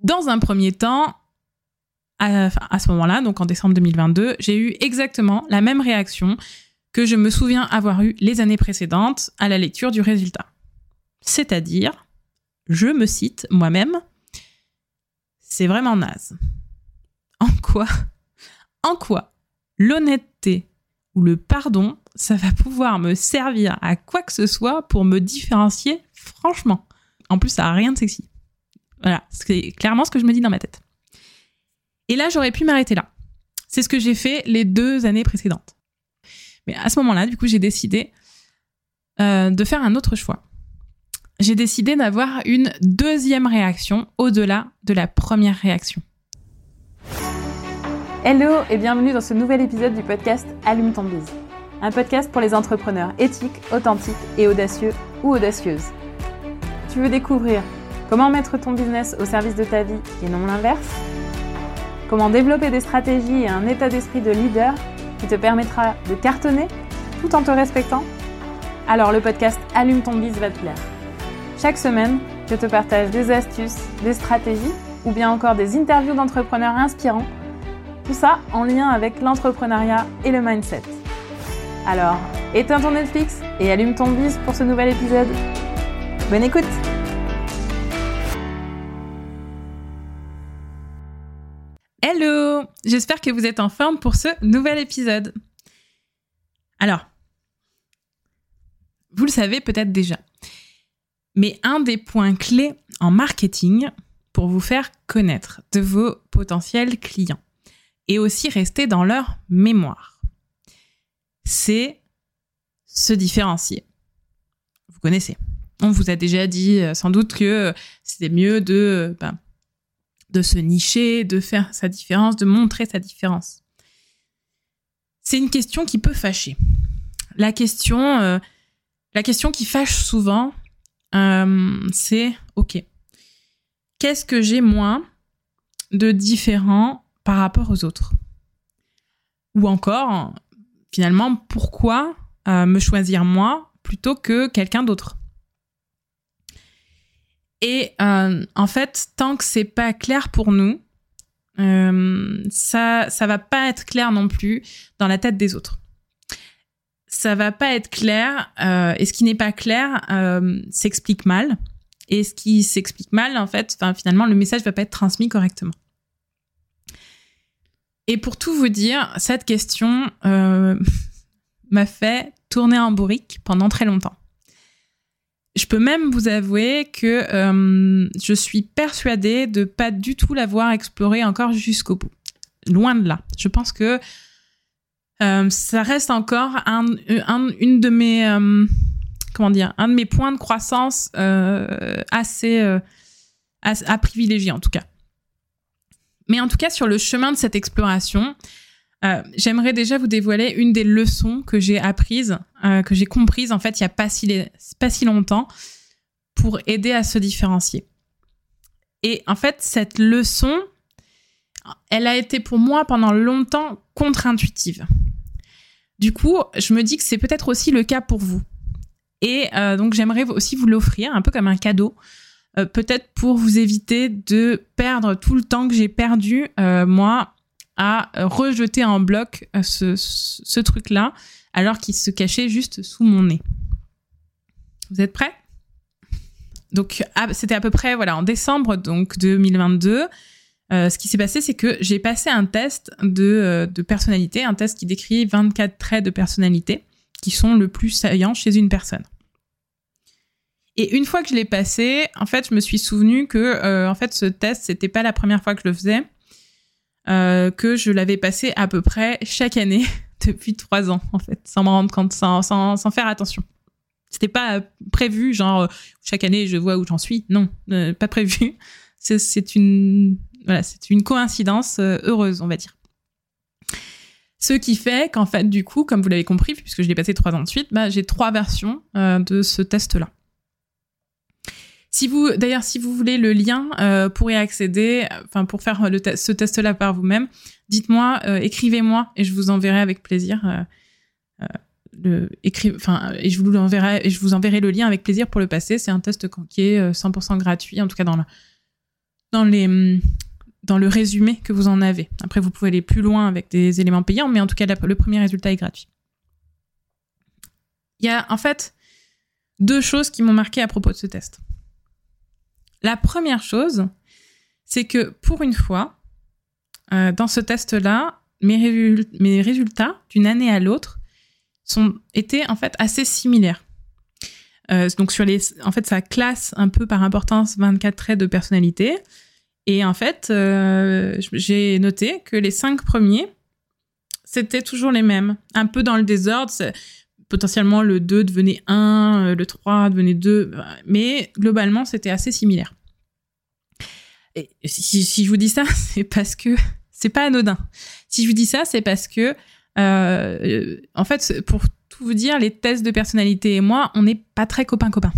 Dans un premier temps, à, ce moment-là, donc en décembre 2022, j'ai eu exactement la même réaction que je me souviens avoir eu les années précédentes à la lecture du résultat. C'est-à-dire, je me cite moi-même, c'est vraiment naze. En quoi En quoi l'honnêteté ou le pardon, ça va pouvoir me servir à quoi que ce soit pour me différencier franchement? En plus, ça n'a rien de sexy. Voilà, c'est clairement ce que je me dis dans ma tête. Et là, j'aurais pu m'arrêter là. C'est ce que j'ai fait les deux années précédentes. Mais à ce moment-là, du coup, j'ai décidé euh, de faire un autre choix. J'ai décidé d'avoir une deuxième réaction au-delà de la première réaction. Hello et bienvenue dans ce nouvel épisode du podcast Allume ton bise. Un podcast pour les entrepreneurs éthiques, authentiques et audacieux ou audacieuses. Tu veux découvrir comment mettre ton business au service de ta vie et non l'inverse? Comment développer des stratégies et un état d'esprit de leader qui te permettra de cartonner tout en te respectant? Alors le podcast Allume ton bise va te plaire. Chaque semaine, je te partage des astuces, des stratégies ou bien encore des interviews d'entrepreneurs inspirants. Tout ça en lien avec l'entrepreneuriat et le mindset. Alors, éteins ton Netflix et allume ton bise pour ce nouvel épisode. Bonne écoute Hello J'espère que vous êtes en forme pour ce nouvel épisode. Alors, vous le savez peut-être déjà, mais un des points clés en marketing pour vous faire connaître de vos potentiels clients et aussi rester dans leur mémoire, c'est se différencier. Vous connaissez. On vous a déjà dit euh, sans doute que c'était mieux de, ben, de se nicher, de faire sa différence, de montrer sa différence. C'est une question qui peut fâcher. La question, euh, qui fâche souvent, euh, c'est OK. Qu'est-ce que j'ai moins de différent par rapport aux autres? Ou encore, finalement, pourquoi euh, me choisir moi plutôt que quelqu'un d'autre? Et euh, en fait, tant que c'est pas clair pour nous, ça, ça va pas être clair non plus dans la tête des autres. Ça va pas être clair euh, et ce qui n'est pas clair euh, s'explique mal. Et ce qui s'explique mal en fait finalement le message va pas être transmis correctement. Et pour tout vous dire cette question euh, m'a fait tourner en bourrique pendant très longtemps je peux même vous avouer que euh, je suis persuadée de pas du tout l'avoir exploré encore jusqu'au bout loin de là je pense que euh, ça reste encore un, un, une de mes euh, comment dire un de mes points de croissance assez à, privilégier en tout cas. Mais en tout cas sur le chemin de cette exploration, euh, j'aimerais déjà vous dévoiler une des leçons que j'ai apprises, que j'ai comprises en fait il y a pas si longtemps pour aider à se différencier. Et en fait cette leçon, elle a été pour moi pendant longtemps contre-intuitive. Du coup, je me dis que c'est peut-être aussi le cas pour vous. Et euh, donc j'aimerais aussi vous l'offrir un peu comme un cadeau, euh, peut-être pour vous éviter de perdre tout le temps que j'ai perdu, euh, moi, à rejeter en bloc euh, ce, truc-là, alors qu'il se cachait juste sous mon nez. Vous êtes prêts? Donc c'était à peu près voilà en décembre donc 2022. Euh, ce qui s'est passé, c'est que j'ai passé un test de, euh, de, personnalité, un test qui décrit 24 traits de personnalité qui sont le plus saillants chez une personne. Et une fois que je l'ai passé, en fait, je me suis souvenu que euh, en fait, ce test, c'était pas la première fois que je le faisais, euh, que je l'avais passé à peu près chaque année depuis trois ans, en fait, sans me rendre compte, sans, sans, sans faire attention. C'était pas prévu, genre chaque année je vois où j'en suis. Non, pas prévu. C'est une voilà, une coïncidence euh, heureuse, on va dire. Ce qui fait qu'en fait, du coup, comme vous l'avez compris, puisque je l'ai passé trois ans de suite, bah, j'ai trois versions euh, de ce test-là. Si vous, d'ailleurs, si vous voulez le lien euh, pour y accéder, enfin pour faire ce test-là par vous-même, dites-moi, euh, écrivez-moi et je vous enverrai avec plaisir. Euh, le et je vous je vous enverrai le lien avec plaisir pour le passer. C'est un test qui est 100% gratuit, en tout cas dans dans les dans le résumé que vous en avez. Après, vous pouvez aller plus loin avec des éléments payants, mais en tout cas, le premier résultat est gratuit. Il y a en fait deux choses qui m'ont marqué à propos de ce test. La première chose, c'est que pour une fois, euh, dans ce test-là, mes, résultats d'une année à l'autre étaient en fait assez similaires. Euh, donc sur les, en fait, ça classe un peu par importance 24 traits de personnalité. Et en fait, euh, j'ai noté que les cinq premiers, c'était toujours les mêmes. Un peu dans le désordre. Potentiellement, le 2 devenait 1, le 3 devenait 2. Mais globalement, c'était assez similaire. Si, je vous dis ça, c'est parce que c'est pas anodin. Si je vous dis ça, c'est parce que, euh, en fait, pour tout vous dire, les tests de personnalité et moi, on n'est pas très copains-copains.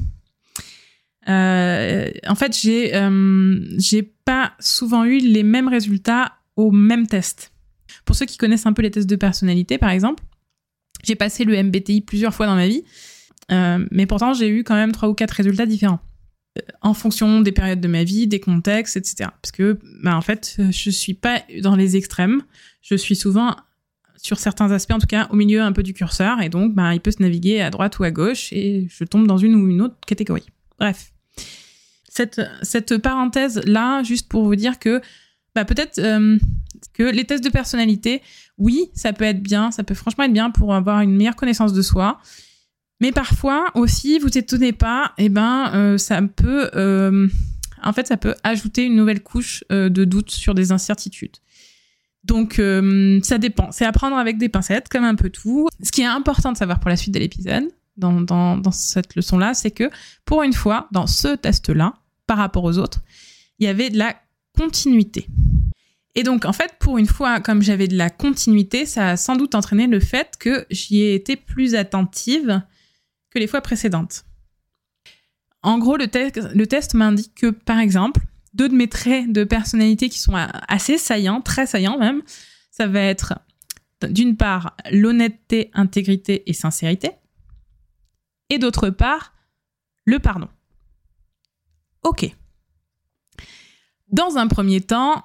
Euh, en fait, j'ai euh, j'ai pas souvent eu les mêmes résultats au même test. Pour ceux qui connaissent un peu les tests de personnalité, par exemple, j'ai passé le MBTI plusieurs fois dans ma vie, euh, mais pourtant j'ai eu quand même trois ou quatre résultats différents euh, en fonction des périodes de ma vie, des contextes, etc. Parce que, bah, en fait, je suis pas dans les extrêmes. Je suis souvent, sur certains aspects, en tout cas, au milieu un peu du curseur, et donc, bah, il peut se naviguer à droite ou à gauche, et je tombe dans une ou une autre catégorie. Bref. Cette, cette parenthèse-là, juste pour vous dire que bah, peut-être euh, que les tests de personnalité, oui, ça peut être bien, ça peut franchement être bien pour avoir une meilleure connaissance de soi. Mais parfois aussi, vous étonnez pas, et eh ben, euh, ça peut, euh, en fait, ça peut ajouter une nouvelle couche de doute sur des incertitudes. Donc, ça dépend. C'est à prendre avec des pincettes, comme un peu tout. Ce qui est important de savoir pour la suite de l'épisode, dans, cette leçon-là, c'est que pour une fois, dans ce test-là, par rapport aux autres, il y avait de la continuité. Et donc, en fait, pour une fois, comme j'avais de la continuité, ça a sans doute entraîné le fait que j'y ai été plus attentive que les fois précédentes. En gros, le, test m'indique que, par exemple, deux de mes traits de personnalité qui sont assez saillants, très saillants même, ça va être d'une part l'honnêteté, intégrité et sincérité, et d'autre part, le pardon. Ok. Dans un premier temps,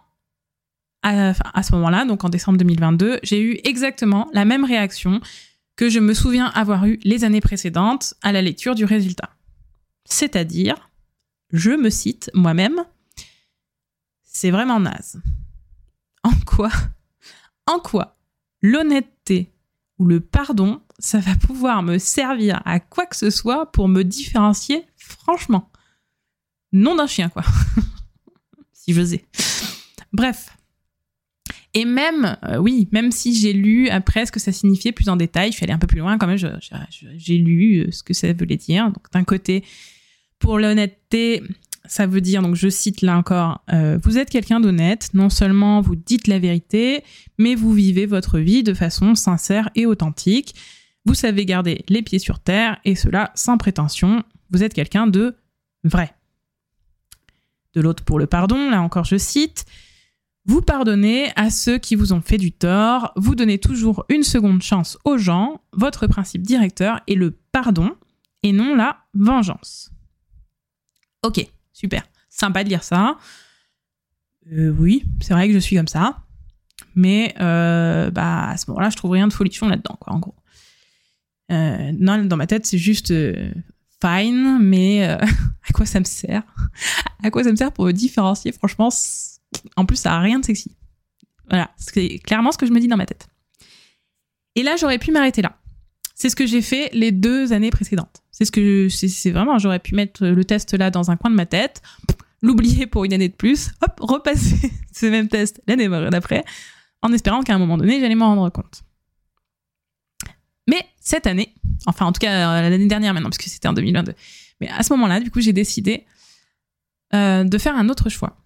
à, ce moment-là, donc en décembre 2022, j'ai eu exactement la même réaction que je me souviens avoir eu les années précédentes à la lecture du résultat. C'est-à-dire, je me cite moi-même, c'est vraiment naze. En quoi En quoi l'honnêteté ou le pardon ça va pouvoir me servir à quoi que ce soit pour me différencier, franchement? Non d'un chien, quoi. si j'osais. Bref. Et même, euh, oui, même si j'ai lu après ce que ça signifiait plus en détail, je suis allée un peu plus loin quand même, j'ai lu euh, ce que ça voulait dire. Donc d'un côté, pour l'honnêteté, ça veut dire, donc je cite là encore, euh, vous êtes quelqu'un d'honnête, non seulement vous dites la vérité, mais vous vivez votre vie de façon sincère et authentique. Vous savez garder les pieds sur terre et cela sans prétention. Vous êtes quelqu'un de vrai. De l'autre pour le pardon, là encore je cite. Vous pardonnez à ceux qui vous ont fait du tort, vous donnez toujours une seconde chance aux gens, votre principe directeur est le pardon et non la vengeance. Ok, super, sympa de lire ça. Euh, oui, c'est vrai que je suis comme ça, mais euh, bah, à ce moment-là, je trouve rien de folichon là-dedans, quoi, en gros. Euh, non, dans ma tête, c'est juste fine, mais à quoi ça me sert? À quoi ça me sert pour me différencier Franchement, en plus, ça a rien de sexy. Voilà, c'est clairement ce que je me dis dans ma tête. Et là, j'aurais pu m'arrêter là. C'est ce que j'ai fait les deux années précédentes. C'est ce que c'est vraiment, j'aurais pu mettre le test là dans un coin de ma tête, l'oublier pour une année de plus, hop, repasser ce même test l'année d'après, en espérant qu'à un moment donné, j'allais m'en rendre compte. Mais cette année, enfin en tout cas euh, l'année dernière maintenant, puisque c'était en 2022, mais à ce moment-là, du coup, j'ai décidé euh, de faire un autre choix.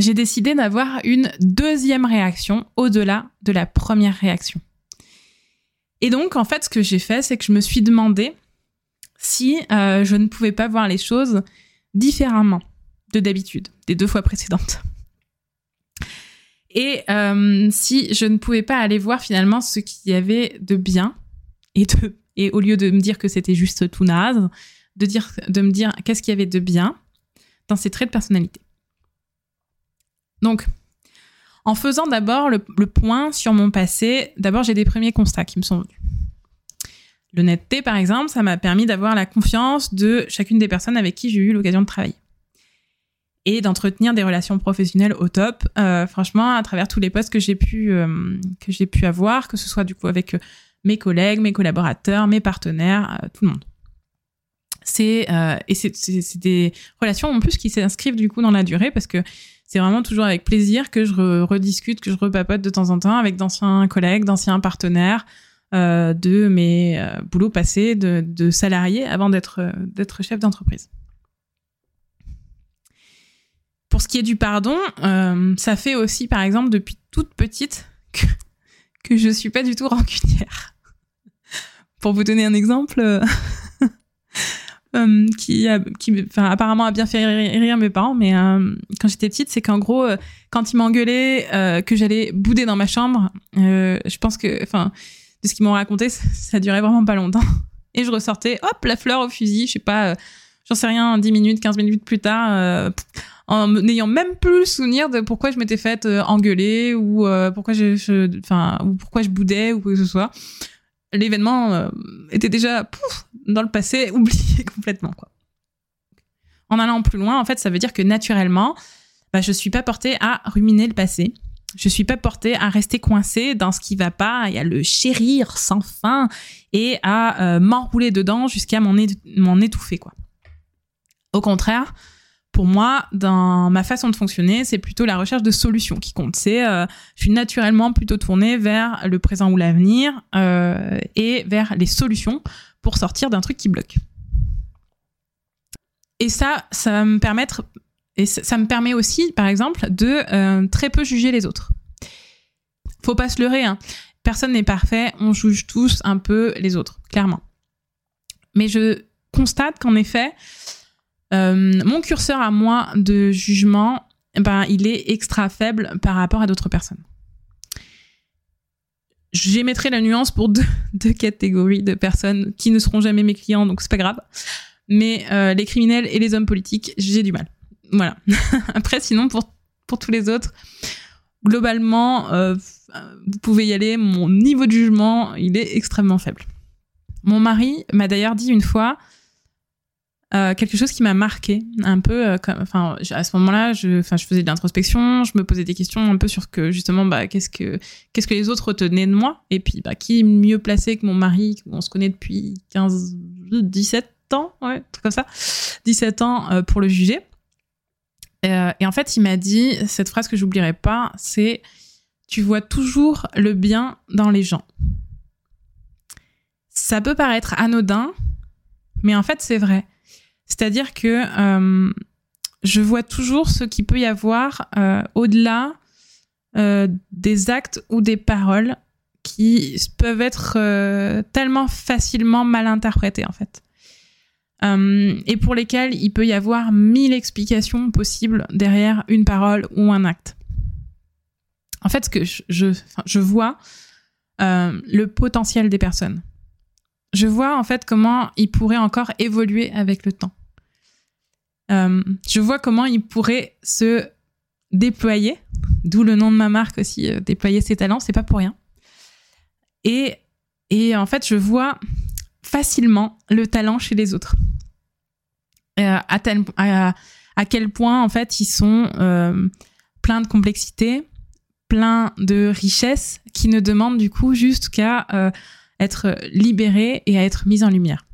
J'ai décidé d'avoir une deuxième réaction au-delà de la première réaction. Et donc, en fait, ce que j'ai fait, c'est que je me suis demandé si euh, je ne pouvais pas voir les choses différemment de d'habitude, des deux fois précédentes. Et si je ne pouvais pas aller voir finalement ce qu'il y avait de bien et et au lieu de me dire que c'était juste tout naze, de dire de me dire qu'est-ce qu'il y avait de bien dans ces traits de personnalité. Donc, en faisant d'abord le, point sur mon passé, d'abord j'ai des premiers constats qui me sont venus. L'honnêteté, par exemple, ça m'a permis d'avoir la confiance de chacune des personnes avec qui j'ai eu l'occasion de travailler. Et d'entretenir des relations professionnelles au top, euh, franchement, à travers tous les postes que j'ai pu, euh, pu avoir, que ce soit du coup avec euh, mes collègues, mes collaborateurs, mes partenaires, tout le monde. C'est et c'est des relations en plus qui s'inscrivent du coup dans la durée parce que c'est vraiment toujours avec plaisir que je rediscute, que je repapote de temps en temps avec d'anciens collègues, d'anciens partenaires, euh, de mes euh, boulots passés de, salariés avant d'être euh, d'être chef d'entreprise. Pour ce qui est du pardon, ça fait aussi, par exemple, depuis toute petite que, que je suis pas du tout rancunière. Pour vous donner un exemple, euh, qui, apparemment a bien fait rire mes parents, mais euh, quand j'étais petite, c'est qu'en gros, euh, quand ils m'engueulaient, que j'allais bouder dans ma chambre, je pense que, enfin, de ce qu'ils m'ont raconté, ça, ça, durait vraiment pas longtemps. Et je ressortais, hop, la fleur au fusil, je sais pas, j'en sais rien, 10 minutes, 15 minutes plus tard, en n'ayant même plus le souvenir de pourquoi je m'étais faite engueuler ou pourquoi je, enfin, ou pourquoi je boudais ou quoi que ce soit l'événement était déjà pouf, dans le passé, oublié complètement, quoi. En allant plus loin, en fait, ça veut dire que naturellement, bah, je suis pas portée à ruminer le passé. Je suis pas portée à rester coincée dans ce qui va pas et à le chérir sans fin et à euh, m'enrouler dedans jusqu'à m'en étouffer, quoi. Au contraire, pour moi, dans ma façon de fonctionner, c'est plutôt la recherche de solutions qui compte. C'est, euh, je suis naturellement plutôt tournée vers le présent ou l'avenir euh, et vers les solutions pour sortir d'un truc qui bloque. Et ça, ça va me permettre, et ça, me permet aussi, par exemple, de euh, très peu juger les autres. Faut pas se leurrer, hein. Personne n'est parfait, on juge tous un peu les autres, clairement. Mais je constate qu'en effet, euh, mon curseur à moi de jugement, ben, il est extra faible par rapport à d'autres personnes. J'émettrai la nuance pour deux, catégories de personnes qui ne seront jamais mes clients, donc c'est pas grave. Mais euh, les criminels et les hommes politiques, j'ai du mal. Voilà. Après, sinon, pour, pour tous les autres, globalement, euh, vous pouvez y aller. Mon niveau de jugement, il est extrêmement faible. Mon mari m'a d'ailleurs dit une fois, euh, quelque chose qui m'a marqué un peu euh, enfin à ce moment-là je je faisais de l'introspection je me posais des questions un peu sur que justement bah qu'est-ce que qu'est-ce que les autres retenaient de moi et puis bah qui est mieux placé que mon mari on se connaît depuis 15 17 ans ouais truc comme ça 17 ans euh, pour le juger. Et en fait il m'a dit cette phrase que j'oublierai pas c'est tu vois toujours le bien dans les gens ça peut paraître anodin mais en fait c'est vrai c'est-à-dire que euh, je vois toujours ce qu'il peut y avoir euh, au-delà euh, des actes ou des paroles qui peuvent être tellement facilement mal interprétés en fait. et pour lesquels il peut y avoir mille explications possibles derrière une parole ou un acte. En fait, ce que je, vois le potentiel des personnes. Je vois en fait comment ils pourraient encore évoluer avec le temps. Euh, je vois comment il pourrait se déployer, d'où le nom de ma marque aussi, euh, déployer ses talents, c'est pas pour rien. Et, en fait, je vois facilement le talent chez les autres. Euh, à, à, quel point, en fait, ils sont pleins de complexité, pleins de richesses, qui ne demandent du coup juste qu'à être libérés et à être mis en lumière.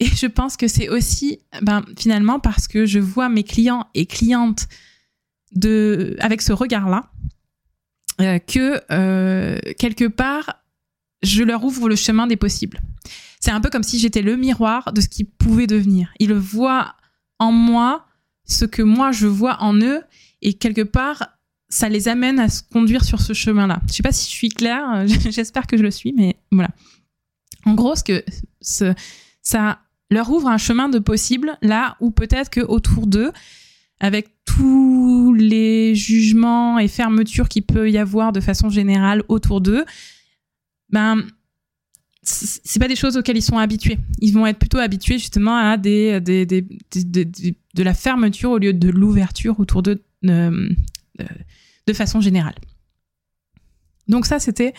Et je pense que c'est aussi, ben, finalement, parce que je vois mes clients et clientes de, avec ce regard-là, euh, que euh, quelque part, je leur ouvre le chemin des possibles. C'est un peu comme si j'étais le miroir de ce qu'ils pouvaient devenir. Ils voient en moi ce que moi je vois en eux, et quelque part, ça les amène à se conduire sur ce chemin-là. Je sais pas si je suis claire, j'espère que je le suis, mais voilà. En gros, ce que ça leur ouvre un chemin de possible là où peut-être que autour d'eux, avec tous les jugements et fermetures qu'il peut y avoir de façon générale autour d'eux, ben c'est pas des choses auxquelles ils sont habitués. Ils vont être plutôt habitués justement à des, des, des, de la fermeture au lieu de l'ouverture autour de, de, de façon générale. Donc ça, c'était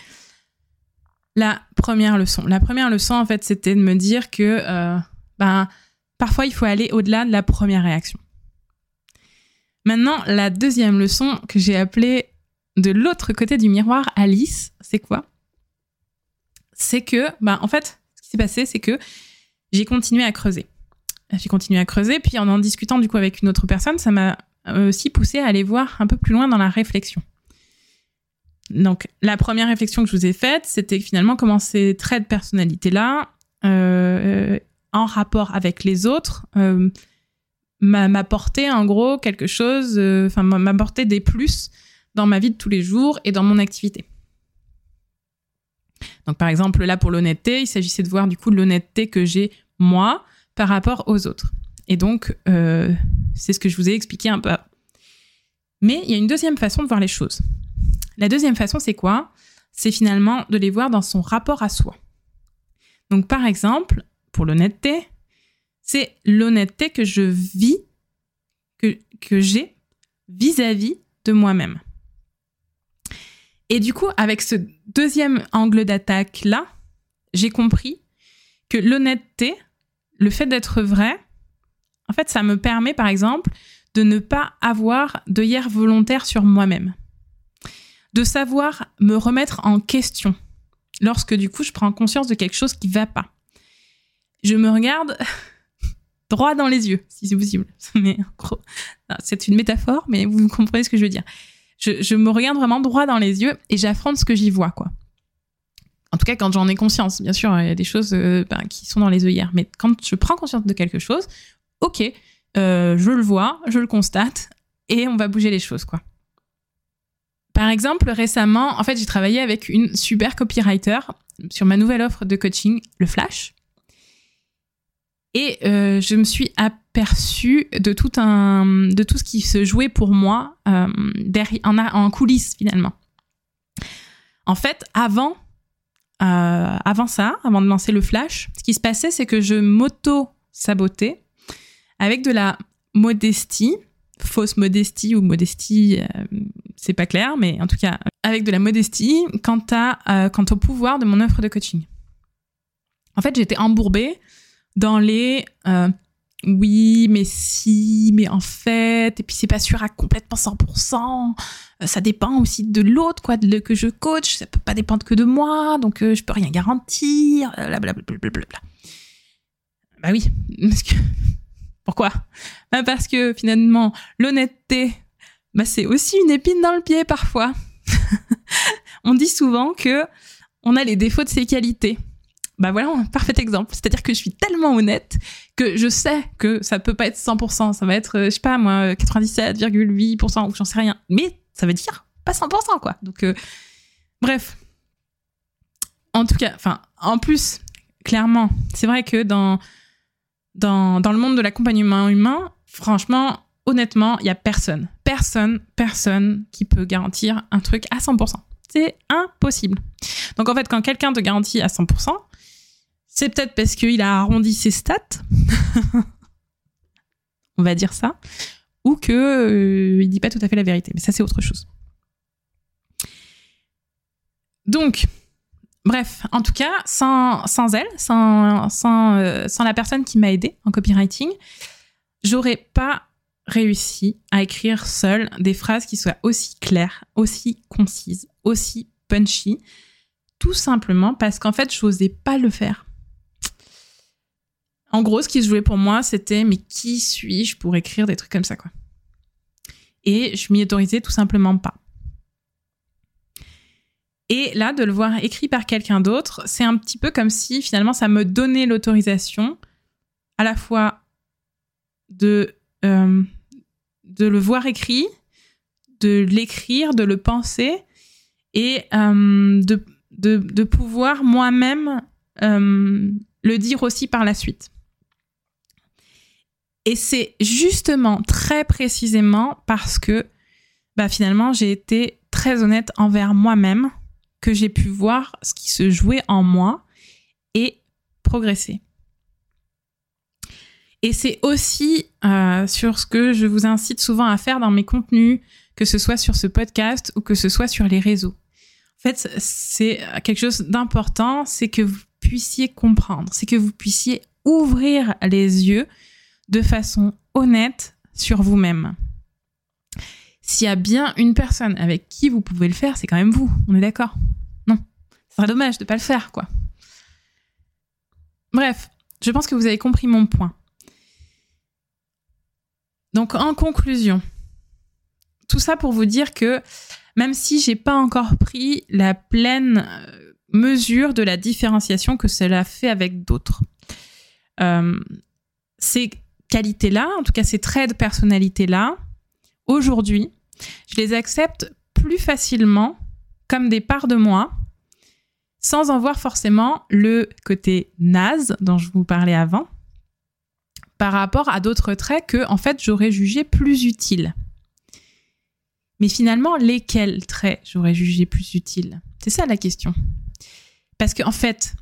la première leçon. La première leçon, en fait, c'était de me dire que euh, ben, parfois, il faut aller au-delà de la première réaction. Maintenant, la deuxième leçon que j'ai appelée de l'autre côté du miroir, Alice, c'est quoi? C'est que, ben, en fait, ce qui s'est passé, c'est que j'ai continué à creuser. J'ai continué à creuser, puis en en discutant du coup avec une autre personne, ça m'a aussi poussé à aller voir un peu plus loin dans la réflexion. Donc, la première réflexion que je vous ai faite, c'était finalement comment ces traits de personnalité-là, euh, en rapport avec les autres, euh, m'apportaient en gros quelque chose, euh, enfin, m'apportaient des plus dans ma vie de tous les jours et dans mon activité. Donc, par exemple, là, pour l'honnêteté, il s'agissait de voir du coup l'honnêteté que j'ai moi par rapport aux autres. Et donc, euh, c'est ce que je vous ai expliqué un peu. Mais il y a une deuxième façon de voir les choses. La deuxième façon, c'est quoi? C'est finalement de les voir dans son rapport à soi. Donc par exemple, pour l'honnêteté, c'est l'honnêteté que je vis, que, j'ai vis-à-vis de moi-même. Et du coup, avec ce deuxième angle d'attaque-là, j'ai compris que l'honnêteté, le fait d'être vrai, en fait, ça me permet, par exemple, de ne pas avoir de hier volontaire sur moi-même de savoir me remettre en question lorsque du coup je prends conscience de quelque chose qui va pas. Je me regarde droit dans les yeux, si c'est possible. c'est une métaphore, mais vous comprenez ce que je veux dire. Je, me regarde vraiment droit dans les yeux et j'affronte ce que j'y vois, quoi. En tout cas, quand j'en ai conscience, bien sûr, il y a des choses euh, ben, qui sont dans les œillères, mais quand je prends conscience de quelque chose, ok, euh, je le vois, je le constate, et on va bouger les choses, quoi. Par exemple, récemment, en fait, j'ai travaillé avec une super copywriter sur ma nouvelle offre de coaching, le Flash. Et euh, je me suis aperçue de tout, un, de tout ce qui se jouait pour moi euh, en, en, coulisses finalement. En fait, avant, euh, avant ça, avant de lancer le flash, ce qui se passait, c'est que je m'auto-sabotais avec de la modestie, fausse modestie ou modestie, c'est pas clair, mais en tout cas, avec de la modestie quant, à, euh, quant au pouvoir de mon offre de coaching. En fait, j'étais embourbée dans les euh, oui, mais si, mais en fait, et puis c'est pas sûr à complètement 100%, euh, ça dépend aussi de l'autre, quoi, de, que je coach, ça peut pas dépendre que de moi, donc je peux rien garantir, blablabla. Bah oui, parce que. Pourquoi? Bah Parce que finalement, l'honnêteté bah, c'est aussi une épine dans le pied parfois. on dit souvent que on a les défauts de ses qualités. Bah voilà, un parfait exemple. C'est-à-dire que je suis tellement honnête que je sais que ça peut pas être 100%, ça va être, euh, je sais pas moi, 97,8% ou j'en sais rien. Mais ça veut dire pas 100% quoi. Donc, euh, bref. En tout cas, enfin, en plus, clairement, c'est vrai que dans, dans, dans le monde de l'accompagnement humain, franchement, honnêtement, il y a personne, personne, personne qui peut garantir un truc à 100%. C'est impossible. Donc en fait, quand quelqu'un te garantit à 100%, c'est peut-être parce qu'il a arrondi ses stats, on va dire ça, ou que euh, il dit pas tout à fait la vérité. Mais ça, c'est autre chose. Donc, bref, en tout cas, sans, elle, euh, sans la personne qui m'a aidé en copywriting, j'aurais pas réussi à écrire seul des phrases qui soient aussi claires, aussi concises, aussi punchy, tout simplement parce qu'en fait, je n'osais pas le faire. En gros, ce qui se jouait pour moi, c'était mais qui suis-je pour écrire des trucs comme ça, quoi? Et je m'y autorisais tout simplement pas. Et là, de le voir écrit par quelqu'un d'autre, c'est un petit peu comme si finalement ça me donnait l'autorisation à la fois de euh, le voir écrit, de l'écrire, de le penser et euh, de, de, pouvoir moi-même euh, le dire aussi par la suite. Et c'est justement très précisément parce que bah, finalement j'ai été très honnête envers moi-même que j'ai pu voir ce qui se jouait en moi et progresser. Et c'est aussi euh, sur ce que je vous incite souvent à faire dans mes contenus, que ce soit sur ce podcast ou que ce soit sur les réseaux. En fait, c'est quelque chose d'important, c'est que vous puissiez comprendre, c'est que vous puissiez ouvrir les yeux de façon honnête sur vous-même. S'il y a bien une personne avec qui vous pouvez le faire, c'est quand même vous. On est d'accord? Non. Ce serait dommage de ne pas le faire, quoi. Bref, je pense que vous avez compris mon point. Donc, en conclusion, tout ça pour vous dire que même si j'ai pas encore pris la pleine euh, mesure de la différenciation que cela fait avec d'autres, euh, ces qualités-là, en tout cas ces traits de personnalité-là, aujourd'hui, je les accepte plus facilement comme des parts de moi, sans en voir forcément le côté naze dont je vous parlais avant, par rapport à d'autres traits que, en fait, j'aurais jugé plus utiles. Mais finalement, lesquels traits j'aurais jugé plus utiles? C'est ça la question. Parce qu'en en fait,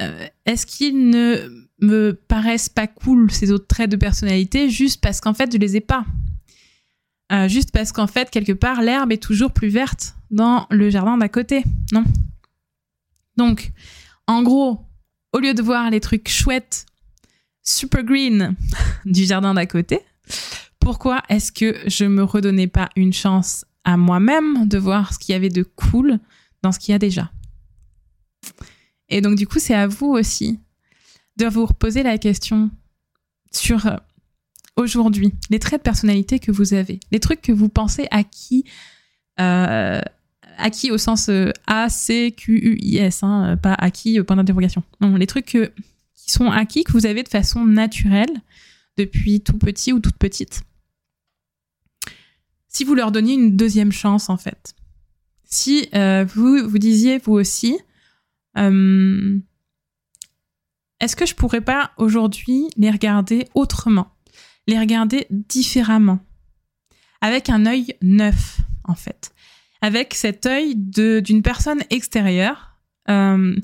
euh, est-ce qu'ils ne me paraissent pas cool, ces autres traits de personnalité, juste parce qu'en fait, je les ai pas? Euh, Juste parce qu'en fait, quelque part, l'herbe est toujours plus verte dans le jardin d'à côté, non? Donc, en gros, au lieu de voir les trucs chouettes, super green du jardin d'à côté, pourquoi est-ce que je me redonnais pas une chance à moi-même de voir ce qu'il y avait de cool dans ce qu'il y a déjà? Et donc, du coup, c'est à vous aussi de vous reposer la question sur euh, aujourd'hui, les traits de personnalité que vous avez, les trucs que vous pensez acquis, euh, acquis au sens euh, A, C, Q, U, I, S, hein, pas acquis, point d'interrogation. Non, les trucs qui sont acquis, que vous avez de façon naturelle depuis tout petit ou toute petite. Si vous leur donniez une deuxième chance, en fait. Si vous vous disiez, vous aussi, est-ce que je pourrais pas aujourd'hui les regarder autrement, les regarder différemment, avec un œil neuf en fait, avec cet œil d'une personne extérieure. Euh,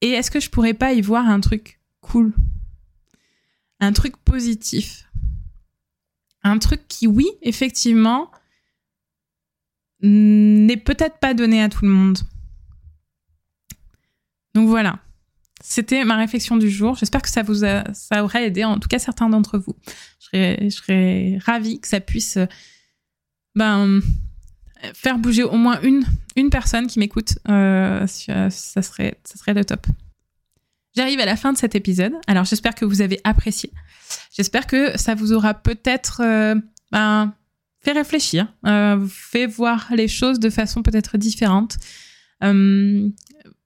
et est-ce que je pourrais pas y voir un truc cool, un truc positif, un truc qui, oui, effectivement, n'est peut-être pas donné à tout le monde. Donc voilà. C'était ma réflexion du jour. J'espère que ça vous a, ça aurait aidé, en tout cas certains d'entre vous. Je serais, je ravie que ça puisse ben, faire bouger au moins une, personne qui m'écoute. Euh, ça, serait, ça le top. J'arrive à la fin de cet épisode. Alors j'espère que vous avez apprécié. J'espère que ça vous aura peut-être euh, ben, fait réfléchir, euh, fait voir les choses de façon peut-être différente. Euh,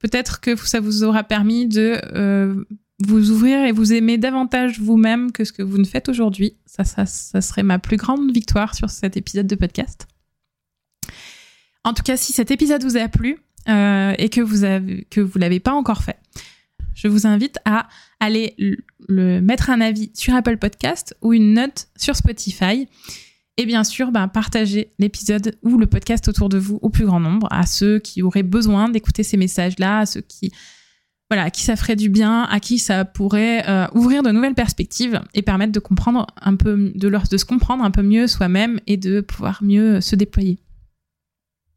peut-être que ça vous aura permis de euh, vous ouvrir et vous aimer davantage vous-même que ce que vous ne faites aujourd'hui. Ça, ça, ça, serait ma plus grande victoire sur cet épisode de podcast. En tout cas, si cet épisode vous a plu euh, et que vous avez, que vous l'avez pas encore fait, je vous invite à aller le mettre un avis sur Apple Podcast ou une note sur Spotify. Et bien sûr, ben, partagez l'épisode ou le podcast autour de vous au plus grand nombre, à ceux qui auraient besoin d'écouter ces messages-là, à ceux qui, voilà, à qui ça ferait du bien, à qui ça pourrait euh, ouvrir de nouvelles perspectives et permettre de comprendre un peu, de, leur, de se comprendre un peu mieux soi-même et de pouvoir mieux se déployer.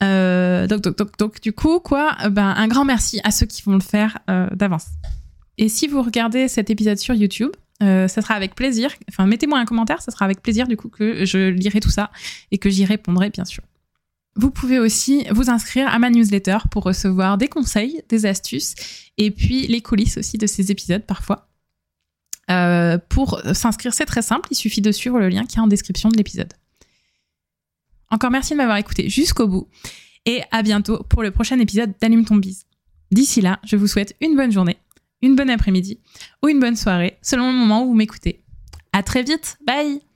Euh, donc, donc, donc, du coup, quoi, ben, un grand merci à ceux qui vont le faire euh, d'avance. Et si vous regardez cet épisode sur YouTube, euh, ça sera avec plaisir. Enfin, mettez-moi un commentaire, ça sera avec plaisir du coup que je lirai tout ça et que j'y répondrai bien sûr. Vous pouvez aussi vous inscrire à ma newsletter pour recevoir des conseils, des astuces et puis les coulisses aussi de ces épisodes parfois. Euh, pour s'inscrire, c'est très simple, il suffit de suivre le lien qui est en description de l'épisode. Encore merci de m'avoir écouté jusqu'au bout et à bientôt pour le prochain épisode d'Allume ton bise. D'ici là, je vous souhaite une bonne journée une bonne après-midi ou une bonne soirée, selon le moment où vous m'écoutez. À très vite, bye